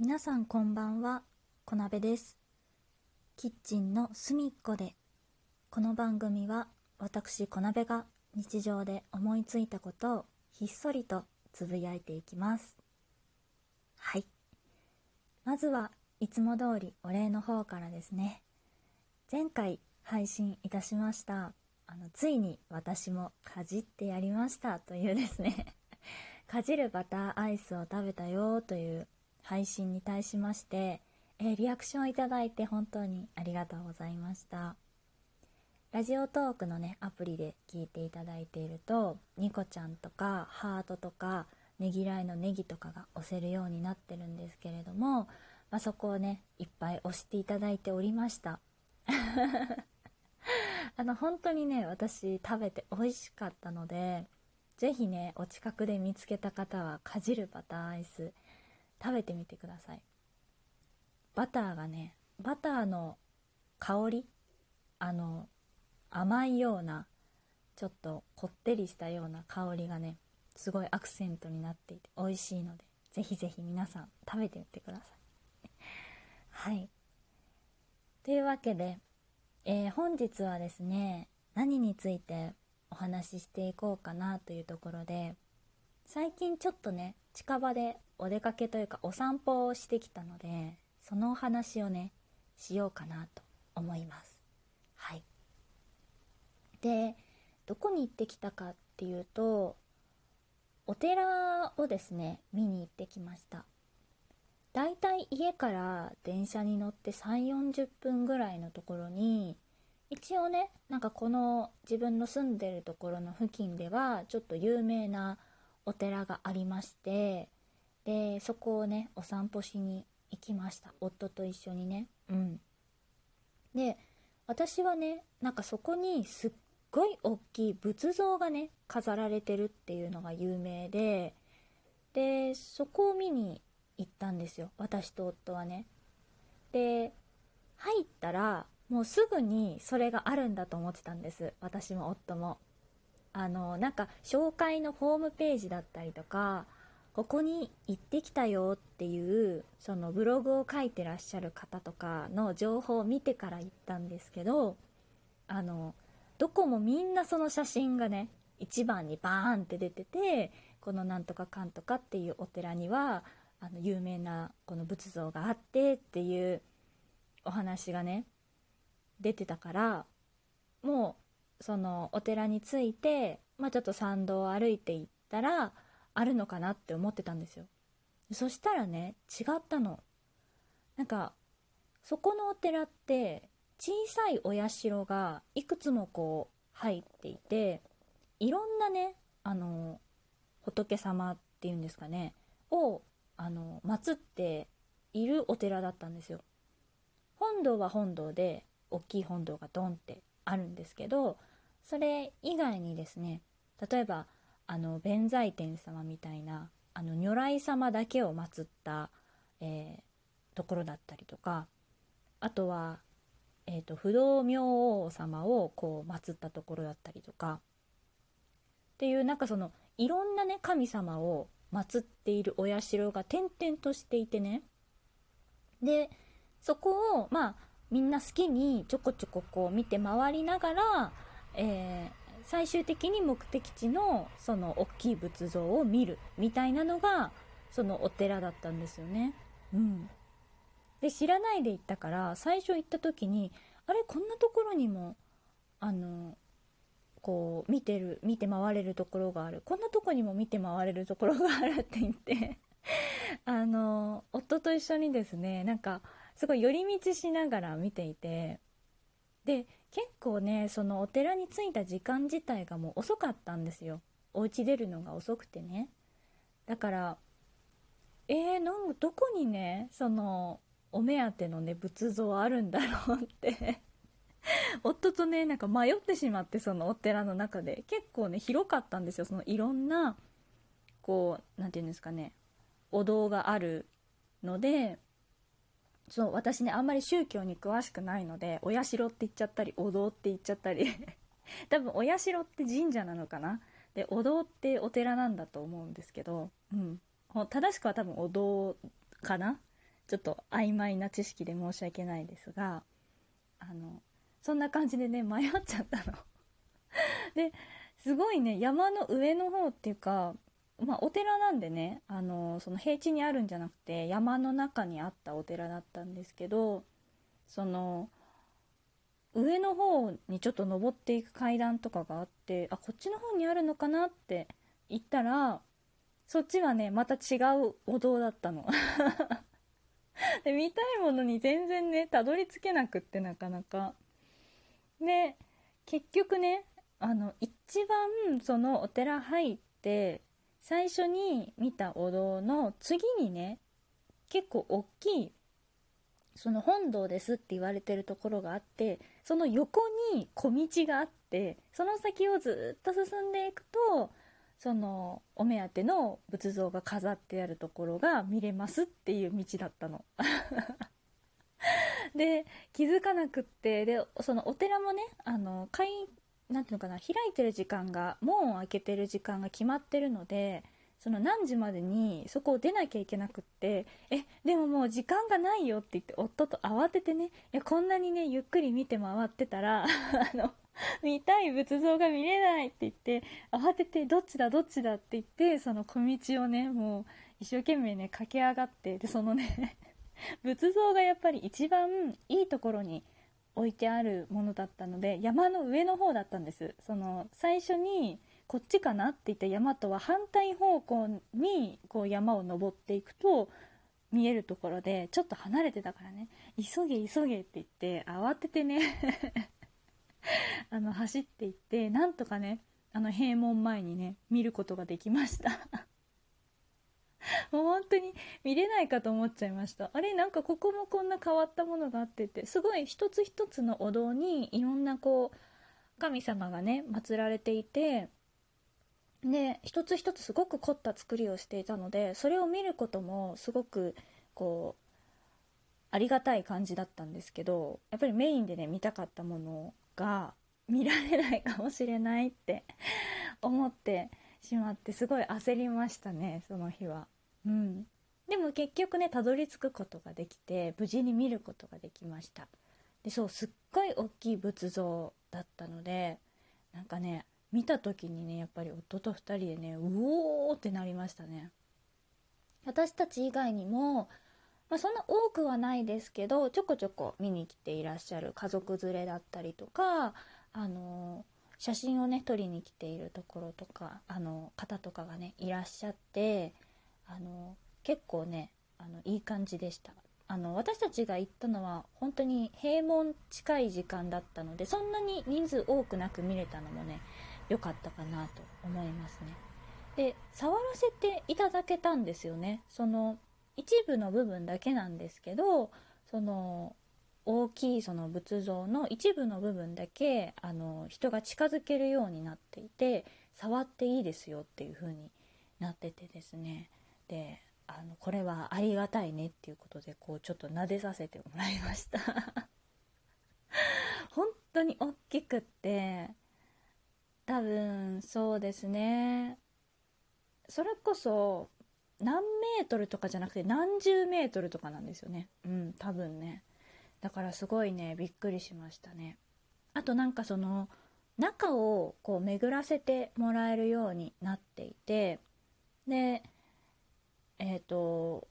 皆さんこんばんは、小鍋です。キッチンの隅っこで、この番組は私小鍋が日常で思いついたことをひっそりとつぶやいていきます。はい。まずはいつも通りお礼の方からですね。前回配信いたしました。あの、ついに私もかじってやりましたというですね。かじるバターアイスを食べたよという配信に対しまして、えーリアクションをいただいて本当にありがとうございました。ラジオトークのね、アプリで聞いていただいていると、ニコちゃんとかハートとかねぎらいのネギとかが押せるようになってるんですけれども、まあ、そこをね、いっぱい押していただいておりました。あの、本当にね、私食べて美味しかったので、ぜひね、お近くで見つけた方は、かじるバターアイス、食べてみてください。バターがね、バターの香りあの、甘いような、ちょっとこってりしたような香りがね、すごいアクセントになっていて美味しいので、ぜひぜひ皆さん食べてみてください。はい。というわけで、えー本日はですね、何についてお話ししていこうかなというところで、最近ちょっとね、近場でお出かけというかお散歩をしてきたので、そのお話をね、しようかなと思います。はい。で、どこに行ってきたかっていうと、お寺をですね、見に行ってきました。だいたい家から電車に乗って3、40分ぐらいのところに、一応ね、なんかこの自分の住んでるところの付近では、ちょっと有名なお寺がありまして、で、そこをね、お散歩しに行きました。夫と一緒にね。うん。で、私はね、なんかそこにすっごい大きい仏像がね、飾られてるっていうのが有名で、で、そこを見に行ったんですよ。私と夫はね。で、入ったら、もうすぐにそれがあるんだと思ってたんです。私も夫も。あの、なんか紹介のホームページだったりとか、ここに行ってきたよっていう、そのブログを書いてらっしゃる方とかの情報を見てから行ったんですけど、あの、どこもみんなその写真がね、一番にバーンって出てて、このなんとかかんとかっていうお寺には、あの、有名なこの仏像があってっていうお話がね、出てたから、もう、そのお寺に着いて、まあちょっと参道を歩いていったら、あるのかなって思ってたんですよ。そしたらね、違ったの。なんか、そこのお寺って、小さいお社がいくつもこう入っていて、いろんなね、あの、仏様っていうんですかね、を、あの、祀っているお寺だったんですよ。本堂は本堂で、大きい本堂がドンってあるんですけど、それ以外にですね、例えば、あの、弁財天様みたいな、あの、如来様だけを祀った、えーところだったりとか、あとは、えっ、と、不動明王様をこう祀ったところだったりとか、っていうなんかその、いろんなね、神様を祀っているお社が点々としていてね、で、そこを、まあ、みんな好きにちょこちょここう見て回りながら、えー最終的に目的地のその大きい仏像を見るみたいなのが、そのお寺だったんですよね。うん。で、知らないで行ったから、最初行った時に、あれ、こんなところにも、あの、こう、見てる、見て回れるところがある。こんなとこにも見て回れるところがあるって言って、あの、夫と一緒にですね、なんか、すごい寄り道しながら見ていて、で、結構ね、そのお寺に着いた時間自体がもう遅かったんですよ。お家出るのが遅くてね。だから、えー、なんどこにね、その、お目当てのね、仏像あるんだろうって、夫とね、なんか迷ってしまって、そのお寺の中で。結構ね、広かったんですよ。そのいろんな、こう、なんていうんですかね、お堂があるので、そう、私ね、あんまり宗教に詳しくないので、お社って言っちゃったり、お堂って言っちゃったり、多分お社って神社なのかな？で、お堂ってお寺なんだと思うんですけど、うん。正しくは多分お堂かな？ちょっと曖昧な知識で申し訳ないですがあのそんな感じでね迷っちゃったの。ですごいね山の上の方っていうかまあ、お寺なんでねあのその平地にあるんじゃなくて山の中にあったお寺だったんですけどその上の方にちょっと登っていく階段とかがあってあこっちの方にあるのかなって言ったらそっちはねまた違うお堂だったの。で見たいものに全然ねたどり着けなくってなかなか。で結局ねあの一番そのお寺入って最初に見たお堂の次にね結構大きいその本堂ですって言われてるところがあってその横に小道があってその先をずっと進んでいくとそのお目当ての仏像が飾ってあるところが見れますっていう道だったの。で気づかなくってでそのお寺もねあの開なんていうのかな開いてる時間が門を開けてる時間が決まってるのでその何時までにそこを出なきゃいけなくってえでももう時間がないよって言って夫と慌ててねいやこんなにねゆっくり見て回ってたら あの見たい仏像が見れないって言って慌ててどっちだどっちだって言ってその小道をねもう一生懸命ね駆け上がってでそのね 仏像がやっぱり一番いいところに置いてあるものだったので山の上の方だったんです。その最初にこっちかなって言った山とは反対方向にこう山を登っていくと見えるところでちょっと離れてたからね。急げ急げって言って慌ててね あの走っていってなんとかねあの閉門前にね見ることができました。もう本当に見れないかと思っちゃいました。あれなんかここもこんな変わったものがあってて。すごい一つ一つのお堂にいろんなこう神様がね祀られていて。で一つ一つすごく凝った作りをしていたのでそれを見ることもすごくこうありがたい感じだったんですけどやっぱりメインでね見たかったものが見られないかもしれないって思ってしまってすごい焦りましたねその日は。うん、でも結局ねたどり着くことができて無事に見ることができました。でそうすっごい大きい仏像だったのでなんかね見た時にねやっぱり夫と2人でねうおーってなりましたね。私たち以外にも、まあ、そんな多くはないですけどちょこちょこ見に来ていらっしゃる家族連れだったりとかあの写真をね撮りに来ているところとかあの方とかがねいらっしゃってあの結構ねあのいい感じでしたあの私たちが行ったのは本当に閉門近い時間だったのでそんなに人数多くなく見れたのもね良かったかなと思いますね。で触らせていただけたんですよね。その一部の部分だけなんですけどその大きいその仏像の一部の部分だけあの人が近づけるようになっていて触っていいですよっていう風になっててですねであのこれはありがたいねっていうことでこうちょっと撫でさせてもらいました。本当に大きくって多分そうですね。それこそ何メートルとかじゃなくて何十メートルとかなんですよね。うん多分ね。だからすごいねびっくりしましたね。あとなんかその中をこう巡らせてもらえるようになっていてでえっ、ー、と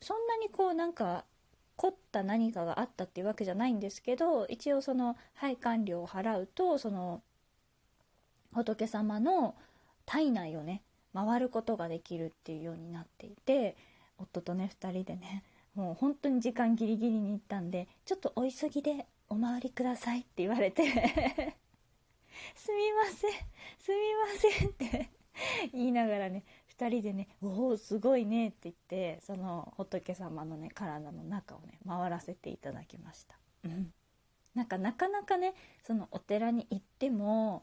そんなにこうなんか凝った何かがあったっていうわけじゃないんですけど一応その配管料を払うとその仏様の体内をね回ることができるっていうようになっていて夫とね2人でねもう本当に時間ギリギリに行ったんでちょっとお急ぎでお回りくださいって言われて すみませんすみませんって言いながらね2人でね「おおすごいね」って言ってその仏様のね体の中をね回らせていただきました。うん、なんかなかなかねそのお寺に行っても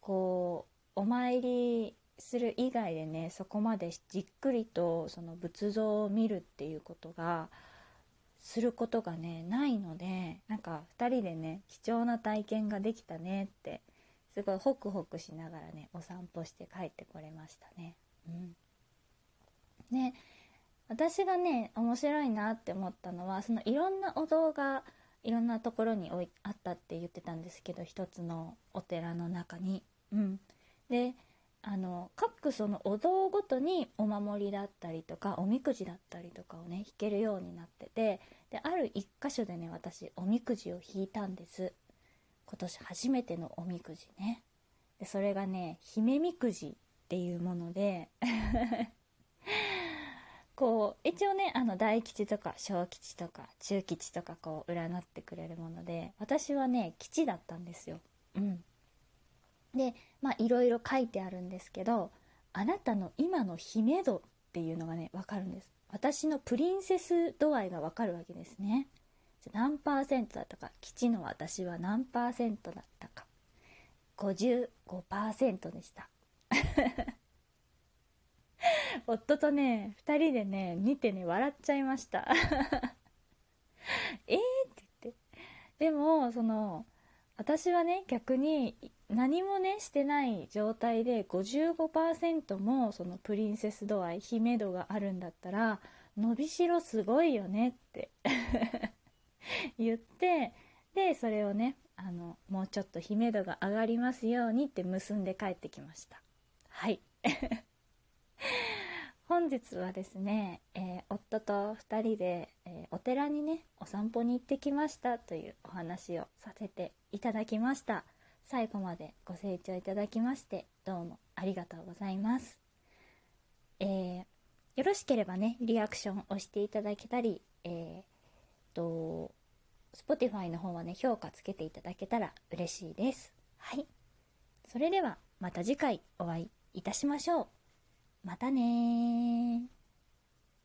こうお参りする以外でねそこまでじっくりとその仏像を見るっていうことがすることがねないのでなんか2人でね貴重な体験ができたねってすごいホクホクしながらねお散歩して帰ってこれましたね。うん、ね私がね面白いなって思ったのはそのいろんなお堂がいろんなところに置いあったって言ってたんですけど一つのお寺の中に。うん、であの各そのお堂ごとにお守りだったりとかおみくじだったりとかをね引けるようになっててである一箇所でね私おみくじを引いたんです。今年初めてのおみくじね。でそれがね姫みくじっていうもので こう一応ねあの大吉とか小吉とか中吉とかこう占ってくれるもので私はね吉だったんですよ。うん、でまあいろいろ書いてあるんですけどあなたの今の姫度っていうのがね分かるんです。私のプリンセス度合いが分かるわけですね。何パーセントだったか吉の私は何パーセントだったか55%でした。夫とね、2人でね、見てね、笑っちゃいました。えーって言って。でも、その、私はね、逆に何もね、してない状態で55%もそのプリンセス度合い、姫度があるんだったら、伸びしろすごいよねって 言って、で、それをね、あの、もうちょっと姫度が上がりますようにって結んで帰ってきました。はい。本日はですね、えー、夫と2人で、えー、お寺にねお散歩に行ってきましたというお話をさせていただきました。最後までご清聴いただきましてどうもありがとうございます、えー、よろしければねリアクションをしていただけたりえー、と Spotify の方はね評価つけていただけたら嬉しいです。はい。それではまた次回お会いいたしましょう。またね